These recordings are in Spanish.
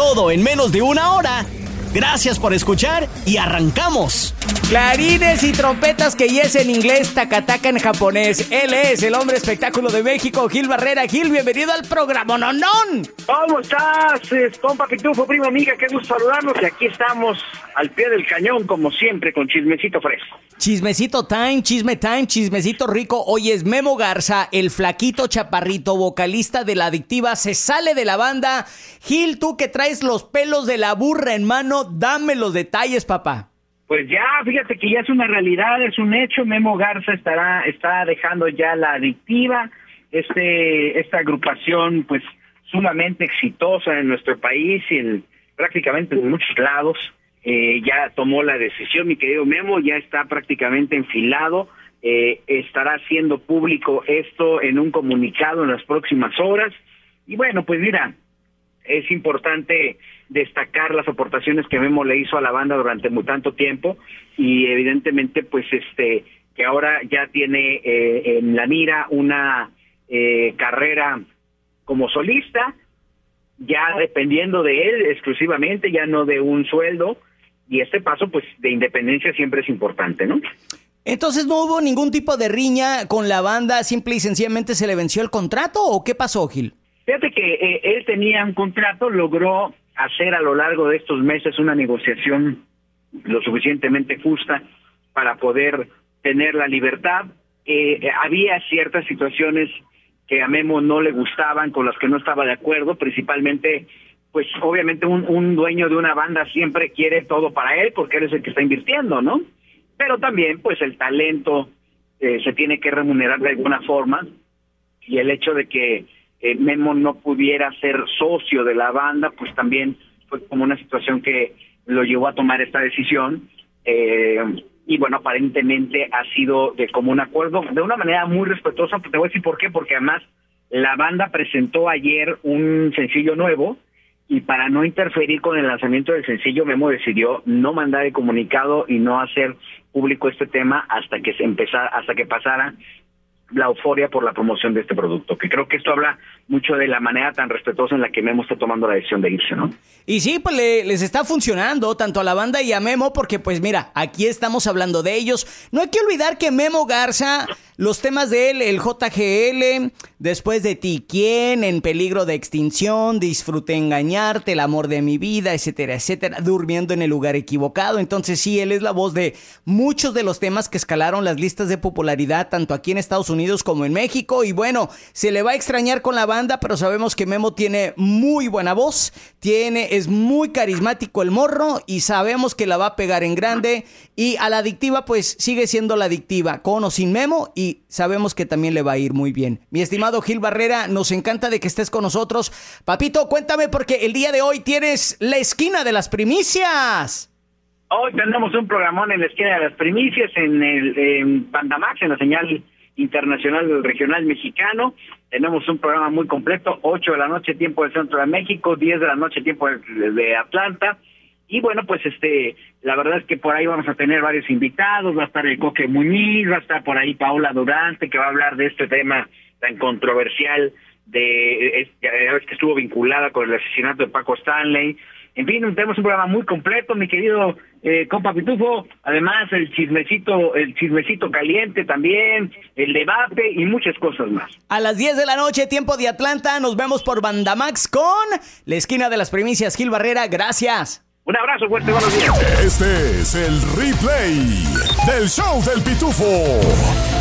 Todo en menos de una hora. Gracias por escuchar y arrancamos. Clarines y trompetas que yes en inglés, tacataca en japonés. Él es el hombre espectáculo de México, Gil Barrera. Gil, bienvenido al programa Nonón. ¿Cómo estás, compa Pitufo, prima amiga? Qué gusto saludarnos. Y aquí estamos al pie del cañón, como siempre, con chismecito fresco. Chismecito time, chisme time, chismecito rico. Hoy es Memo Garza, el flaquito chaparrito, vocalista de La Adictiva, se sale de la banda. Gil, tú que traes los pelos de la burra en mano, dame los detalles, papá. Pues ya, fíjate que ya es una realidad, es un hecho. Memo Garza estará, está dejando ya la adictiva, este, esta agrupación, pues sumamente exitosa en nuestro país y en, prácticamente en muchos lados. Eh, ya tomó la decisión, mi querido Memo, ya está prácticamente enfilado. Eh, estará haciendo público esto en un comunicado en las próximas horas. Y bueno, pues mira, es importante destacar las aportaciones que Memo le hizo a la banda durante muy tanto tiempo y evidentemente pues este que ahora ya tiene eh, en la mira una eh, carrera como solista ya dependiendo de él exclusivamente ya no de un sueldo y este paso pues de independencia siempre es importante no entonces no hubo ningún tipo de riña con la banda simple y sencillamente se le venció el contrato o qué pasó Gil Fíjate que eh, él tenía un contrato, logró hacer a lo largo de estos meses una negociación lo suficientemente justa para poder tener la libertad. Eh, había ciertas situaciones que a Memo no le gustaban, con las que no estaba de acuerdo, principalmente, pues obviamente un, un dueño de una banda siempre quiere todo para él porque él es el que está invirtiendo, ¿no? Pero también, pues el talento eh, se tiene que remunerar de alguna forma y el hecho de que eh, Memo no pudiera ser socio de la banda, pues también fue como una situación que lo llevó a tomar esta decisión. Eh, y bueno, aparentemente ha sido de común acuerdo, de una manera muy respetuosa, te voy a decir por qué, porque además la banda presentó ayer un sencillo nuevo y para no interferir con el lanzamiento del sencillo, Memo decidió no mandar el comunicado y no hacer público este tema hasta que se empezara, hasta que pasara la euforia por la promoción de este producto, que creo que esto habla mucho de la manera tan respetuosa en la que Memo está tomando la decisión de irse, ¿no? Y sí, pues les está funcionando tanto a la banda y a Memo, porque pues mira, aquí estamos hablando de ellos. No hay que olvidar que Memo Garza los temas de él, el JGL, después de ti, ¿quién? En peligro de extinción, disfruté engañarte, el amor de mi vida, etcétera, etcétera, durmiendo en el lugar equivocado. Entonces sí, él es la voz de muchos de los temas que escalaron las listas de popularidad, tanto aquí en Estados Unidos como en México. Y bueno, se le va a extrañar con la banda, pero sabemos que Memo tiene muy buena voz, tiene, es muy carismático el morro y sabemos que la va a pegar en grande. Y a la adictiva, pues sigue siendo la adictiva, con o sin Memo. Y sabemos que también le va a ir muy bien. Mi estimado Gil Barrera, nos encanta de que estés con nosotros. Papito, cuéntame porque el día de hoy tienes la esquina de las primicias. Hoy tenemos un programón en la esquina de las primicias en el en Pandamax, en la señal internacional regional mexicano. Tenemos un programa muy completo, 8 de la noche tiempo del centro de México, 10 de la noche tiempo de Atlanta. Y bueno, pues este, la verdad es que por ahí vamos a tener varios invitados, va a estar el Coque Muñiz, va a estar por ahí Paola Durante, que va a hablar de este tema tan controversial de, es, que estuvo vinculada con el asesinato de Paco Stanley. En fin, tenemos un programa muy completo, mi querido eh, compa Pitufo. Además, el chismecito, el chismecito caliente también, el debate y muchas cosas más. A las 10 de la noche, tiempo de Atlanta, nos vemos por Bandamax con la esquina de las primicias. Gil Barrera, gracias. Un abrazo, fuerte, buenos días. Este es el replay del show del pitufo.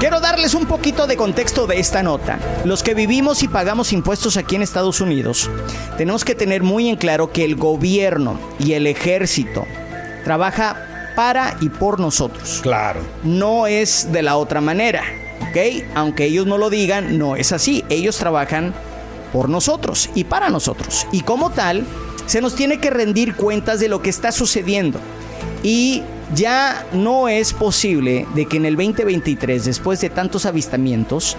Quiero darles un poquito de contexto de esta nota. Los que vivimos y pagamos impuestos aquí en Estados Unidos, tenemos que tener muy en claro que el gobierno y el ejército trabaja para y por nosotros. Claro. No es de la otra manera. ¿ok? Aunque ellos no lo digan, no es así. Ellos trabajan por nosotros y para nosotros. Y como tal, se nos tiene que rendir cuentas de lo que está sucediendo. Y ya no es posible de que en el 2023, después de tantos avistamientos,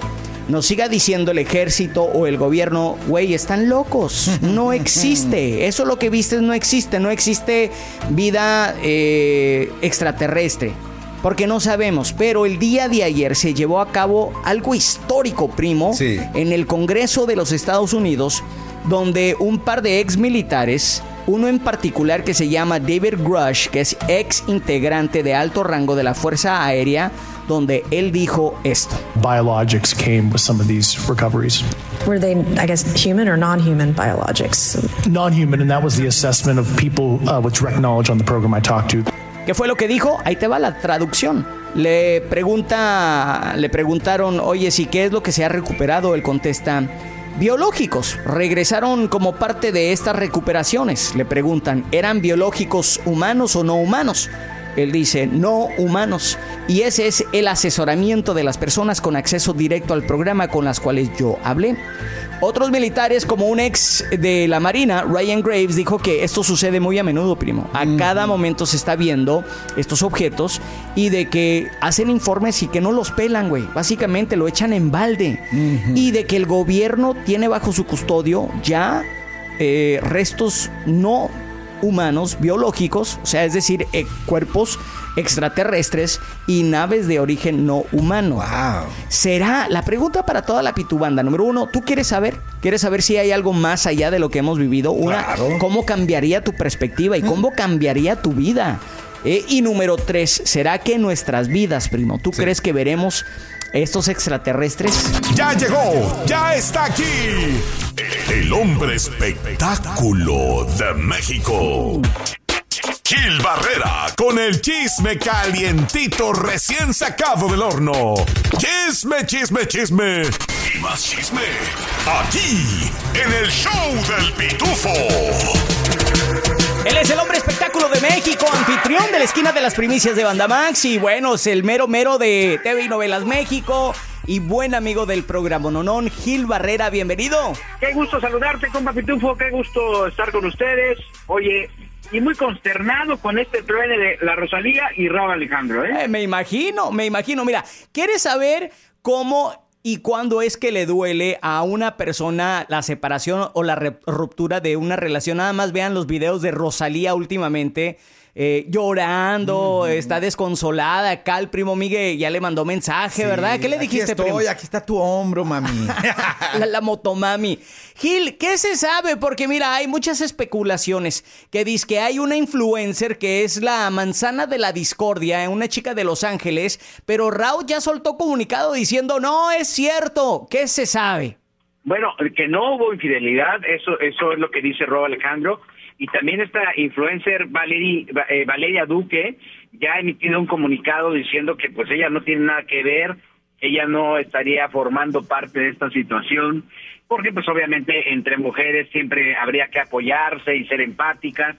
nos siga diciendo el ejército o el gobierno, güey, están locos, no existe, eso lo que viste no existe, no existe vida eh, extraterrestre, porque no sabemos, pero el día de ayer se llevó a cabo algo histórico, primo, en el Congreso de los Estados Unidos, donde un par de ex militares uno en particular que se llama David Grush, que es ex integrante de alto rango de la Fuerza Aérea, donde él dijo esto. Biologics came with some of these recoveries. Were they, I guess, human or non-human biologics? Non-human, and that was the assessment of people uh, with direct knowledge on the program I talked to. ¿Qué fue lo que dijo? Ahí te va la traducción. Le pregunta, le preguntaron, oye, si qué es lo que se ha recuperado. Él contesta, biológicos. Regresaron como parte de estas recuperaciones. Le preguntan, ¿eran biológicos humanos o no humanos? Él dice, no humanos. Y ese es el asesoramiento de las personas con acceso directo al programa con las cuales yo hablé. Otros militares, como un ex de la Marina, Ryan Graves, dijo que esto sucede muy a menudo, primo. A cada momento se está viendo estos objetos y de que hacen informes y que no los pelan, güey. Básicamente lo echan en balde. Y de que el gobierno tiene bajo su custodio ya eh, restos no humanos biológicos, o sea, es decir, eh, cuerpos extraterrestres y naves de origen no humano. Wow. Será la pregunta para toda la pitubanda. Número uno, ¿tú quieres saber? ¿Quieres saber si hay algo más allá de lo que hemos vivido? Una, ¿cómo cambiaría tu perspectiva y cómo cambiaría tu vida? Eh, y número tres, ¿será que nuestras vidas, primo, tú crees que veremos estos extraterrestres? Ya llegó, ya está aquí. El hombre espectáculo de México. Gil Barrera con el chisme calientito recién sacado del horno. Chisme, chisme, chisme. Y más chisme. Aquí, en el show del pitufo. Él es el hombre espectáculo de México, anfitrión de la esquina de las primicias de Banda Max y bueno, es el mero mero de TV y Novelas México y buen amigo del programa Nonón, Gil Barrera, bienvenido. Qué gusto saludarte, compa Pitufo, qué gusto estar con ustedes. Oye, y muy consternado con este truene de la Rosalía y Raúl Alejandro, ¿eh? Eh, me imagino, me imagino. Mira, ¿quieres saber cómo y cuándo es que le duele a una persona la separación o la ruptura de una relación? Nada más vean los videos de Rosalía últimamente. Eh, llorando, está desconsolada. Acá el primo Miguel ya le mandó mensaje, ¿verdad? ¿Qué le dijiste, aquí primo? estoy, Aquí está tu hombro, mami. la, la motomami. Gil, ¿qué se sabe? Porque mira, hay muchas especulaciones que dice que hay una influencer que es la manzana de la discordia, una chica de Los Ángeles, pero Raúl ya soltó comunicado diciendo, no es cierto, ¿qué se sabe? Bueno, que no hubo infidelidad, eso eso es lo que dice Rob Alejandro. Y también esta influencer Valerie, eh, Valeria Duque ya ha emitido un comunicado diciendo que pues ella no tiene nada que ver, ella no estaría formando parte de esta situación, porque pues obviamente entre mujeres siempre habría que apoyarse y ser empáticas.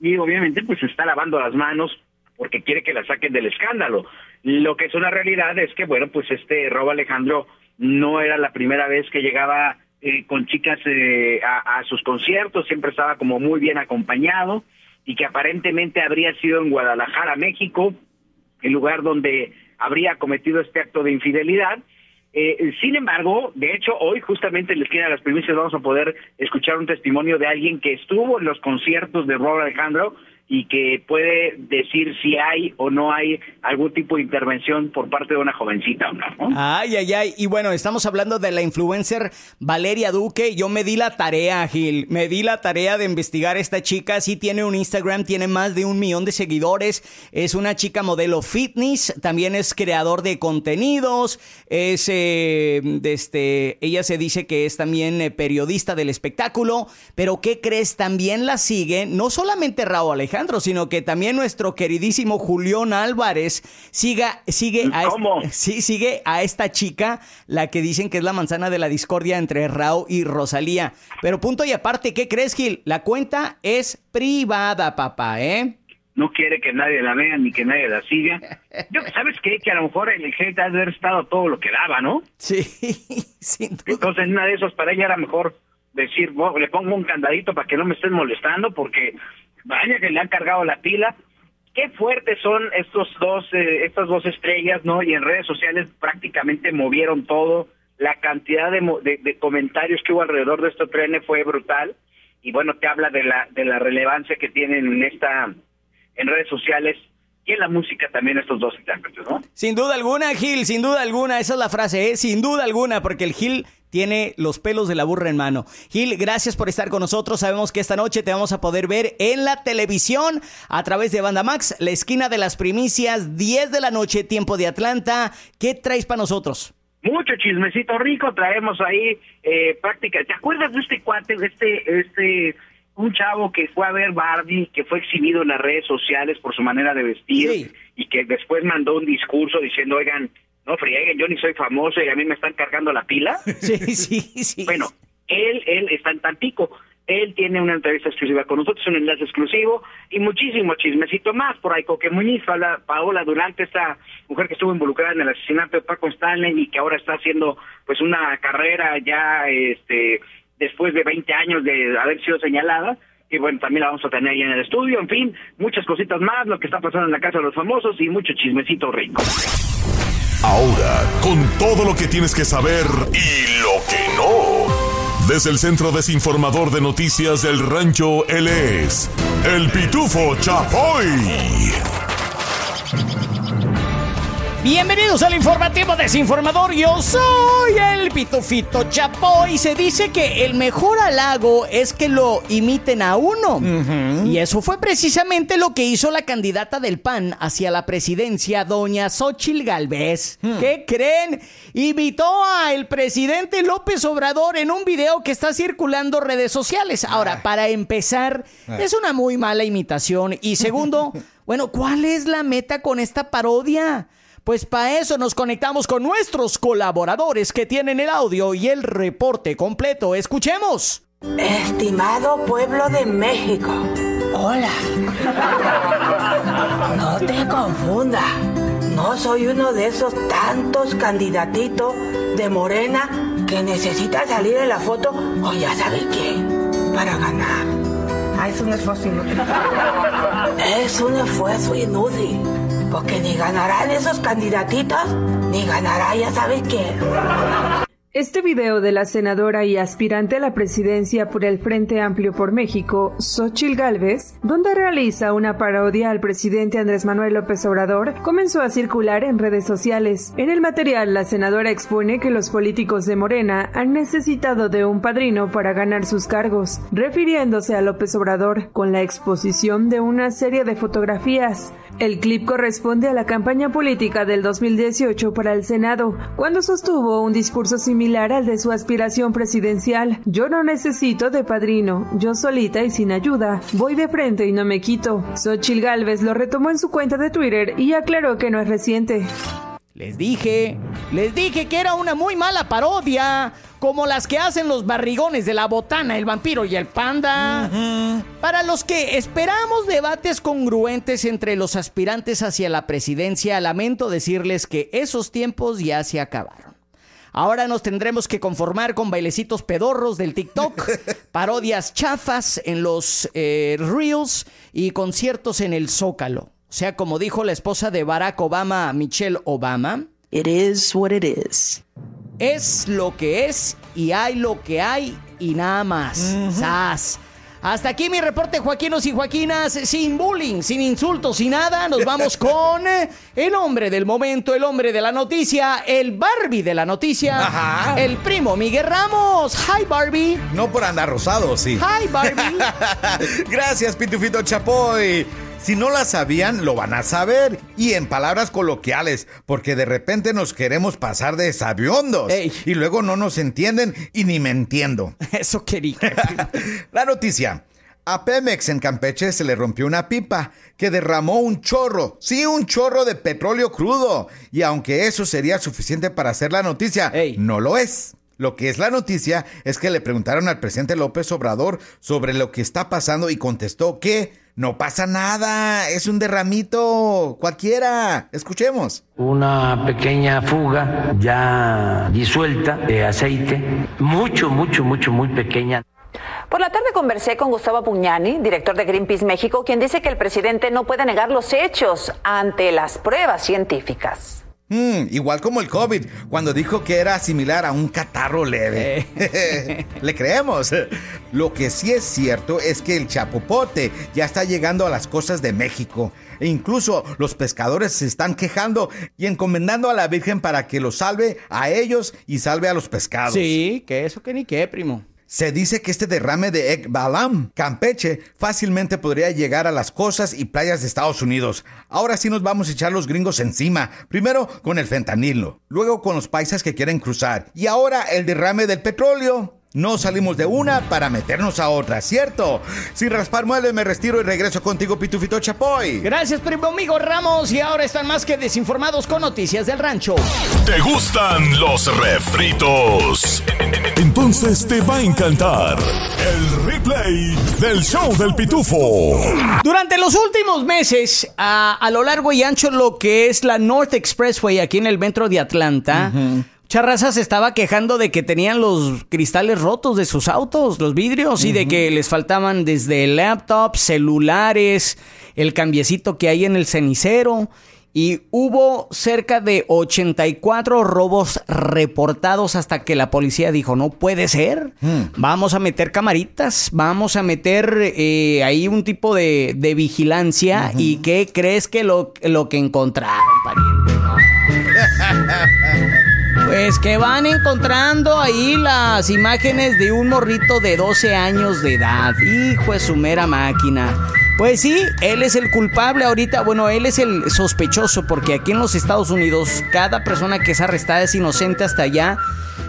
Y obviamente pues está lavando las manos porque quiere que la saquen del escándalo. Lo que es una realidad es que, bueno, pues este Rob Alejandro no era la primera vez que llegaba eh, con chicas eh, a, a sus conciertos, siempre estaba como muy bien acompañado y que aparentemente habría sido en Guadalajara, México, el lugar donde habría cometido este acto de infidelidad. Eh, sin embargo, de hecho, hoy justamente esquina de las primicias vamos a poder escuchar un testimonio de alguien que estuvo en los conciertos de Robert Alejandro y que puede decir si hay o no hay algún tipo de intervención por parte de una jovencita o no. Ay, ay, ay. Y bueno, estamos hablando de la influencer Valeria Duque. Yo me di la tarea, Gil. Me di la tarea de investigar a esta chica. Sí tiene un Instagram, tiene más de un millón de seguidores. Es una chica modelo fitness. También es creador de contenidos. Es, eh, este, ella se dice que es también eh, periodista del espectáculo. Pero ¿qué crees? También la sigue, no solamente Raúl Alejandro, sino que también nuestro queridísimo Julián Álvarez siga, sigue a. Sí, sigue a esta chica, la que dicen que es la manzana de la discordia entre Raúl y Rosalía. Pero punto y aparte, ¿qué crees, Gil? La cuenta es privada, papá, ¿eh? no quiere que nadie la vea ni que nadie la siga. Yo, ¿sabes qué? Que a lo mejor el hate ha de haber estado todo lo que daba, ¿no? Sí, sin duda. Entonces, una de esas para ella era mejor decir, "Bo- le pongo un candadito para que no me estén molestando, porque vaya que le han cargado la pila. Qué fuertes son estos dos, eh, estas dos estrellas, ¿no? Y en redes sociales prácticamente movieron todo. La cantidad de, de, de comentarios que hubo alrededor de este tren fue brutal. Y bueno, te habla de la, de la relevancia que tienen en esta, en redes sociales y en la música también estos dos intérpretes, ¿no? Sin duda alguna, Gil, sin duda alguna. Esa es la frase, ¿eh? Sin duda alguna, porque el Gil tiene los pelos de la burra en mano. Gil, gracias por estar con nosotros. Sabemos que esta noche te vamos a poder ver en la televisión a través de Banda Max, la esquina de las primicias, 10 de la noche, tiempo de Atlanta. ¿Qué traes para nosotros? mucho chismecito rico traemos ahí eh, práctica te acuerdas de este cuate de este este un chavo que fue a ver Barbie que fue exhibido en las redes sociales por su manera de vestir Sí. y que después mandó un discurso diciendo oigan no frieguen yo ni soy famoso y a mí me están cargando la pila Sí, sí, sí. bueno él él está en Tampico él tiene una entrevista exclusiva con nosotros, un enlace exclusivo y muchísimo chismecito más por ahí. Coque Muñiz, habla Paola Durante, esta mujer que estuvo involucrada en el asesinato de Paco Stanley y que ahora está haciendo pues una carrera ya este después de 20 años de haber sido señalada. Y bueno, también la vamos a tener ahí en el estudio. En fin, muchas cositas más, lo que está pasando en la Casa de los Famosos y mucho chismecito rico. Ahora, con todo lo que tienes que saber y lo que no. Desde el Centro Desinformador de Noticias del Rancho, él es el Pitufo Chapoy. Bienvenidos al informativo desinformador. Yo soy el Pitufito Chapo y se dice que el mejor halago es que lo imiten a uno. Y eso fue precisamente lo que hizo la candidata del PAN hacia la presidencia, doña Xochil Gálvez. ¿Qué creen? Invitó a el presidente López Obrador en un video que está circulando redes sociales. Ahora, para empezar, es una muy mala imitación. Y segundo, bueno, ¿cuál es la meta con esta parodia? Pues para eso nos conectamos con nuestros colaboradores que tienen el audio y el reporte completo. Escuchemos. Estimado pueblo de México, hola. No te confunda. No soy uno de esos tantos candidatitos de Morena que necesita salir en la foto o ya sabe qué, para ganar. Ah, es un esfuerzo inútil. Es un esfuerzo inútil. Porque ni ganarán esos candidatitos, ni ganará ya sabes qué. Este video de la senadora y aspirante a la presidencia por el Frente Amplio por México, Xochil Gálvez, donde realiza una parodia al presidente Andrés Manuel López Obrador, comenzó a circular en redes sociales. En el material, la senadora expone que los políticos de Morena han necesitado de un padrino para ganar sus cargos, refiriéndose a López Obrador, con la exposición de una serie de fotografías. El clip corresponde a la campaña política del 2018 para el Senado, cuando sostuvo un discurso similar al de su aspiración presidencial. Yo no necesito de padrino, yo solita y sin ayuda, voy de frente y no me quito. Xochil Gálvez lo retomó en su cuenta de Twitter y aclaró que no es reciente. Les dije, les dije que era una muy mala parodia, como las que hacen los barrigones de la botana, el vampiro y el panda. Para los que esperamos debates congruentes entre los aspirantes hacia la presidencia, lamento decirles que esos tiempos ya se acabaron. Ahora nos tendremos que conformar con bailecitos pedorros del TikTok, parodias chafas en los eh, Reels y conciertos en el Zócalo. O sea, como dijo la esposa de Barack Obama, Michelle Obama. It is what it is. Es lo que es y hay lo que hay y nada más. ¡Sas! Hasta aquí mi reporte, Joaquinos y Joaquinas, sin bullying, sin insultos, sin nada. Nos vamos con eh, el hombre del momento, el hombre de la noticia, el Barbie de la noticia, Ajá. el primo Miguel Ramos. Hi Barbie. No por andar rosado, sí. Hi Barbie. Gracias, Pitufito Chapoy. Si no la sabían, lo van a saber. Y en palabras coloquiales, porque de repente nos queremos pasar de sabiondos. Ey. Y luego no nos entienden y ni me entiendo. Eso quería. La noticia. A Pemex en Campeche se le rompió una pipa que derramó un chorro, sí, un chorro de petróleo crudo. Y aunque eso sería suficiente para hacer la noticia, Ey. no lo es. Lo que es la noticia es que le preguntaron al presidente López Obrador sobre lo que está pasando y contestó que No pasa nada, es un derramito cualquiera. Escuchemos. Una pequeña fuga ya disuelta de aceite, mucho, mucho, mucho, muy pequeña. Por la tarde conversé con Gustavo Pugnani, director de Greenpeace México, quien dice que el presidente no puede negar los hechos ante las pruebas científicas. Mm, igual como el COVID, cuando dijo que era similar a un catarro leve. Eh. Le creemos. Lo que sí es cierto es que el chapopote ya está llegando a las costas de México. E incluso los pescadores se están quejando y encomendando a la Virgen para que los salve a ellos y salve a los pescados. Sí, que eso que ni qué, primo. Se dice que este derrame de Ekbalam, Campeche, fácilmente podría llegar a las costas y playas de Estados Unidos. Ahora sí nos vamos a echar los gringos encima. Primero con el fentanilo, luego con los paisas que quieren cruzar y ahora el derrame del petróleo. No salimos de una para meternos a otra, ¿cierto? Sin raspar muebles me retiro y regreso contigo, Pitufito Chapoy. Gracias, primo amigo Ramos. Y ahora están más que desinformados con noticias del rancho. ¿Te gustan los refritos? Entonces te va a encantar el replay del show del Pitufo. Durante los últimos meses, a, lo largo y ancho lo que es la North Expressway aquí en el metro de Atlanta, Charraza se estaba quejando de que tenían los cristales rotos de sus autos, los vidrios, y de que les faltaban desde laptops, celulares, el cambiecito que hay en el cenicero. Y hubo cerca de 84 robos reportados hasta que la policía dijo, no puede ser, mm. vamos a meter camaritas, vamos a meter eh, ahí un tipo de, vigilancia. ¿Y qué crees que lo, lo que encontraron, pariente? Pues que van encontrando ahí las imágenes de un morrito de 12 años de edad. Hijo de su mera máquina. Pues sí, él es el culpable ahorita. Bueno, él es el sospechoso porque aquí en los Estados Unidos cada persona que es arrestada es inocente hasta allá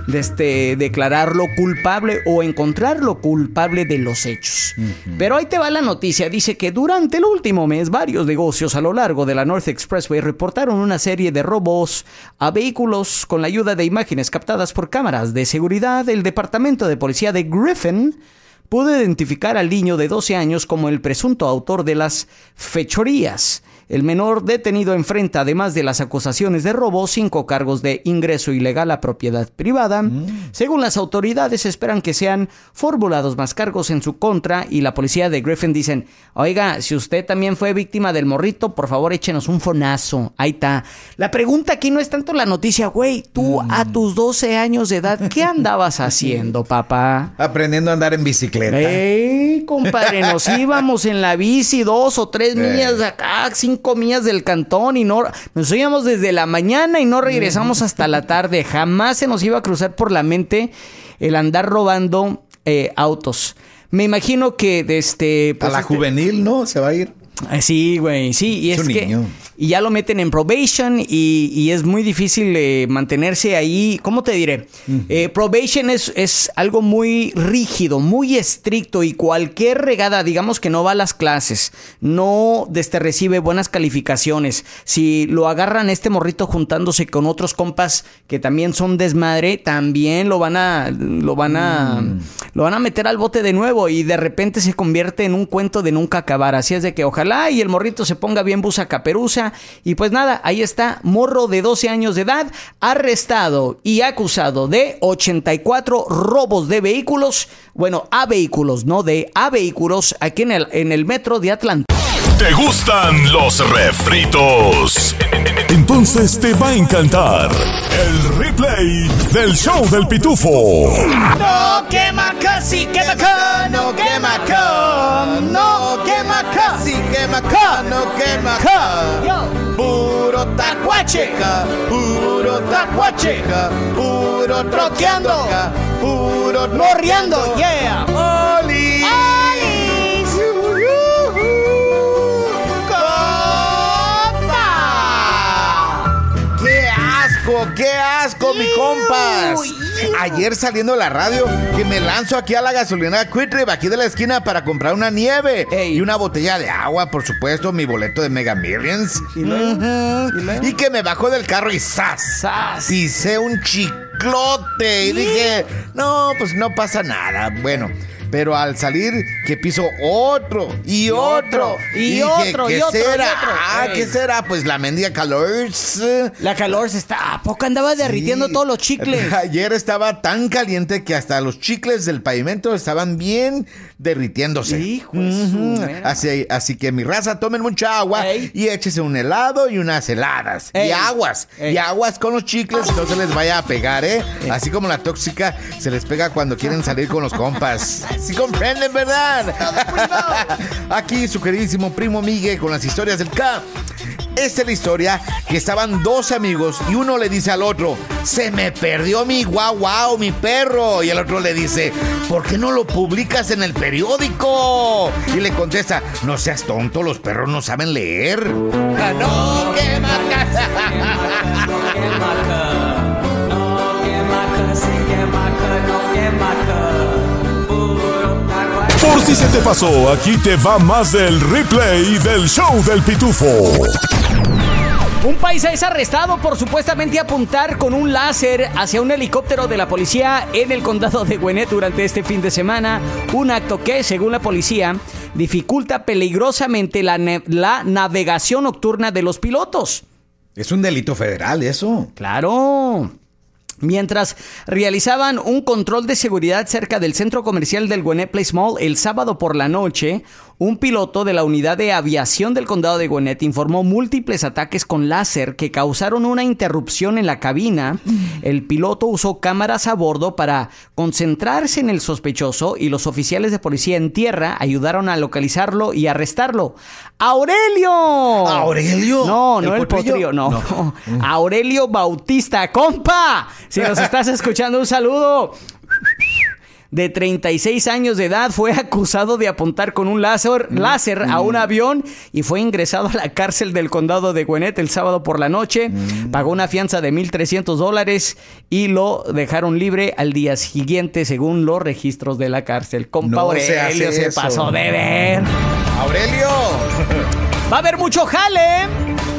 de este, declararlo culpable o encontrarlo culpable de los hechos. Pero ahí te va la noticia. Dice que durante el último mes varios negocios a lo largo de la North Expressway reportaron una serie de robos a vehículos con la ayuda de imágenes captadas por cámaras de seguridad. El departamento de policía de Griffin pudo identificar al niño de 12 años como el presunto autor de las fechorías. El menor detenido enfrenta, además de las acusaciones de robo, cinco cargos de ingreso ilegal a propiedad privada. Mm. Según las autoridades, esperan que sean formulados más cargos en su contra y la policía de Griffin dicen, oiga, si usted también fue víctima del morrito, por favor échenos un fonazo. Ahí está. La pregunta aquí no es tanto la noticia, güey, tú a mm. tus 12 años de edad, ¿qué andabas haciendo, papá? Aprendiendo a andar en bicicleta. ¡Ey, compadre! Nos íbamos en la bici dos o tres millas de acá, cinco comillas del cantón y no nos íbamos desde la mañana y no regresamos hasta la tarde. Jamás se nos iba a cruzar por la mente el andar robando eh, autos. Me imagino que desde este, pues, a la este juvenil, ¿no? Se va a ir. Eh, sí, güey, sí, y es, que y ya lo meten en probation y, es muy difícil eh, mantenerse ahí. ¿Cómo te diré? Eh, probation es, es algo muy rígido, muy estricto y cualquier regada, digamos que no va a las clases, no este, recibe buenas calificaciones. Si lo agarran este morrito juntándose con otros compas que también son desmadre, también lo van a lo van a mm. lo van a meter al bote de nuevo y de repente se convierte en un cuento de nunca acabar. Así es de que ojalá y el morrito se ponga bien busa caperuza. Y pues nada, ahí está, morro de 12 años de edad, arrestado y acusado de 84 robos de vehículos, bueno, a vehículos, no de a vehículos, aquí en el, en el metro de Atlanta. ¿Te gustan los refritos? Entonces te va a encantar el replay del show del pitufo. No quema casi quema no quema no quema casi quema no quema Puro tacuacheca, puro tacuacheca, puro troteando, puro morriendo, yeah. Qué asco, mi compas. Ayer saliendo de la radio, que me lanzo aquí a la gasolina Quitrip, aquí de la esquina, para comprar una nieve y una botella de agua, por supuesto, mi boleto de Mega Millions. ¿Y, que me bajo del carro y ¡zas! Pisé un chiclote y dije, no, pues no pasa nada. Bueno. Pero al salir, que piso otro y, otro. Y, otro, ¿qué y otro, será? y otro. Ah. ¿qué será? Pues la mendiga Calors. La calor se está. ¿A poco andaba derritiendo todos los chicles? Ayer estaba tan caliente que hasta los chicles del pavimento estaban bien derritiéndose. Hijo mera. así, así que mi raza, tomen mucha agua y échese un helado y unas heladas. Ey. Y aguas. Ey. Y aguas con los chicles y no se les vaya a pegar, ¿eh? Así como la tóxica se les pega cuando quieren salir con los compas. Sí comprenden, ¿verdad? Aquí su queridísimo primo Migue con las historias del K. Esta es la historia que estaban dos amigos y uno le dice al otro, se me perdió mi guau guau, mi perro. Y el otro le dice, ¿por qué no lo publicas en el periódico? Y le contesta, no seas tonto, los perros no saben leer. Ah, no, qué Por si se te pasó, aquí te va más del replay del show del pitufo. Un paisa es arrestado por supuestamente apuntar con un láser hacia un helicóptero de la policía en el condado de Gwinnett durante este fin de semana. Un acto que, según la policía, dificulta peligrosamente la, la navegación nocturna de los pilotos. Es un delito federal eso. Claro. Mientras realizaban un control de seguridad cerca del centro comercial del Place Mall el sábado por la noche, un piloto de la unidad de aviación del condado de Gwinnett informó múltiples ataques con láser que causaron una interrupción en la cabina. El piloto usó cámaras a bordo para concentrarse en el sospechoso y los oficiales de policía en tierra ayudaron a localizarlo y arrestarlo. ¡Aurelio! ¿Aurelio? No, no ¿El el, potrillo? potrillo, no. Aurelio Bautista, compa. Si nos estás escuchando, un saludo. De 36 años de edad fue acusado de apuntar con un láser, láser a un avión y fue ingresado a la cárcel del condado de Gwinnett el sábado por la noche. Pagó una fianza de 1.300 dólares y lo dejaron libre al día siguiente según los registros de la cárcel. Compa No se Aurelio se eso. pasó de ver. ¡Aurelio! Va a haber mucho jale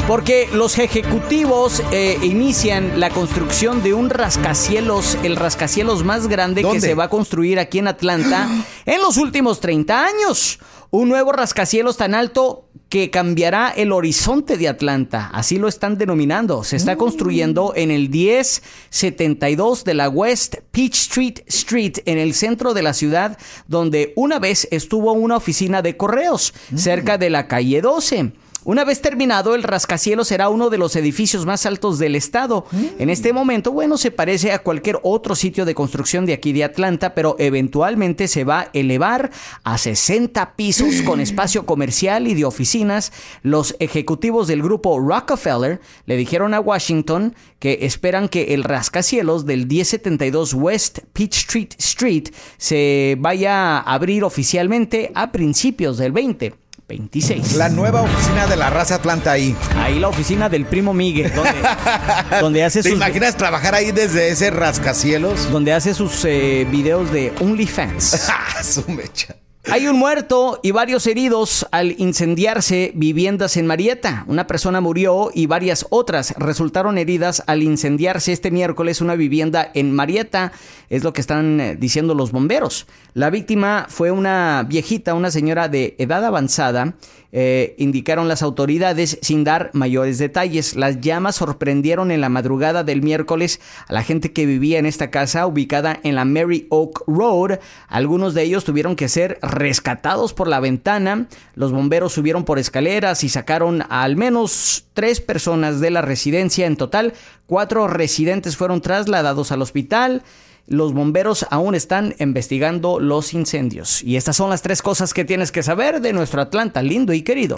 porque los ejecutivos eh, inician la construcción de un rascacielos, el rascacielos más grande que se va a construir aquí en Atlanta en los últimos 30 años. Un nuevo rascacielos tan alto que cambiará el horizonte de Atlanta. Así lo están denominando. Se está construyendo en el 1072 de la West Peachtree Street, en el centro de la ciudad, donde una vez estuvo una oficina de correos, cerca de la calle 12. Una vez terminado, el rascacielos será uno de los edificios más altos del estado. En este momento, bueno, se parece a cualquier otro sitio de construcción de aquí de Atlanta, pero eventualmente se va a elevar a 60 pisos con espacio comercial y de oficinas. Los ejecutivos del grupo Rockefeller le dijeron a Washington que esperan que el rascacielos del 1072 West Peachtree Street se vaya a abrir oficialmente a principios del 20. 26. La nueva oficina de la raza Atlanta ahí. Ahí la oficina del primo Miguel, donde, donde hace ¿Te sus imaginas trabajar ahí desde ese rascacielos? donde hace sus eh, videos de OnlyFans. ¡Ah, su mecha! Hay un muerto y varios heridos al incendiarse viviendas en Marietta. Una persona murió y varias otras resultaron heridas al incendiarse este miércoles una vivienda en Marietta. Es lo que están eh, diciendo los bomberos. La víctima fue una viejita, una señora de edad avanzada. Eh, indicaron las autoridades sin dar mayores detalles. Las llamas sorprendieron en la madrugada del miércoles a la gente que vivía en esta casa ubicada en la Mary Oak Road. Algunos de ellos tuvieron que ser rescatados por la ventana. Los bomberos subieron por escaleras y sacaron a al menos tres personas de la residencia. En total, cuatro residentes fueron trasladados al hospital. Los bomberos aún están investigando los incendios. Y estas son las tres cosas que tienes que saber de nuestro Atlanta lindo y querido.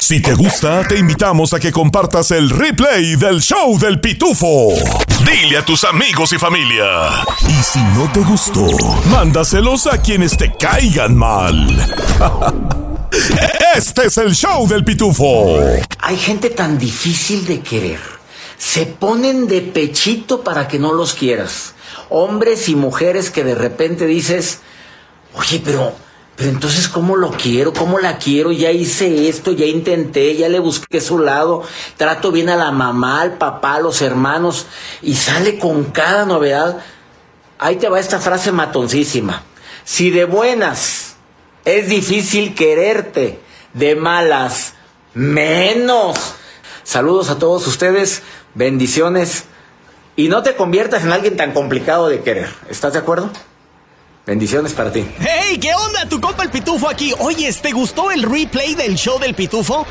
Si te gusta, te invitamos a que compartas el replay del show del pitufo. Dile a tus amigos y familia. Y si no te gustó, mándaselos a quienes te caigan mal. Este es el show del pitufo. Hay gente tan difícil de querer. Se ponen de pechito para que no los quieras. Hombres y mujeres que de repente dices, oye, pero, pero entonces ¿cómo lo quiero? ¿Cómo la quiero? Ya hice esto, ya intenté, ya le busqué su lado, trato bien a la mamá, al papá, a los hermanos, y sale con cada novedad. Ahí te va esta frase matoncísima. Si de buenas es difícil quererte, de malas menos. Saludos a todos ustedes, bendiciones. Y no te conviertas en alguien tan complicado de querer. ¿Estás de acuerdo? Bendiciones para ti. ¡Hey! ¿Qué onda? Tu compa el Pitufo aquí. Oye, ¿te gustó el replay del show del Pitufo?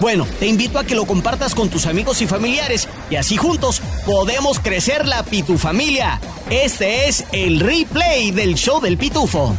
Bueno, te invito a que lo compartas con tus amigos y familiares y así juntos podemos crecer la Pitufamilia. Este es el replay del show del Pitufo.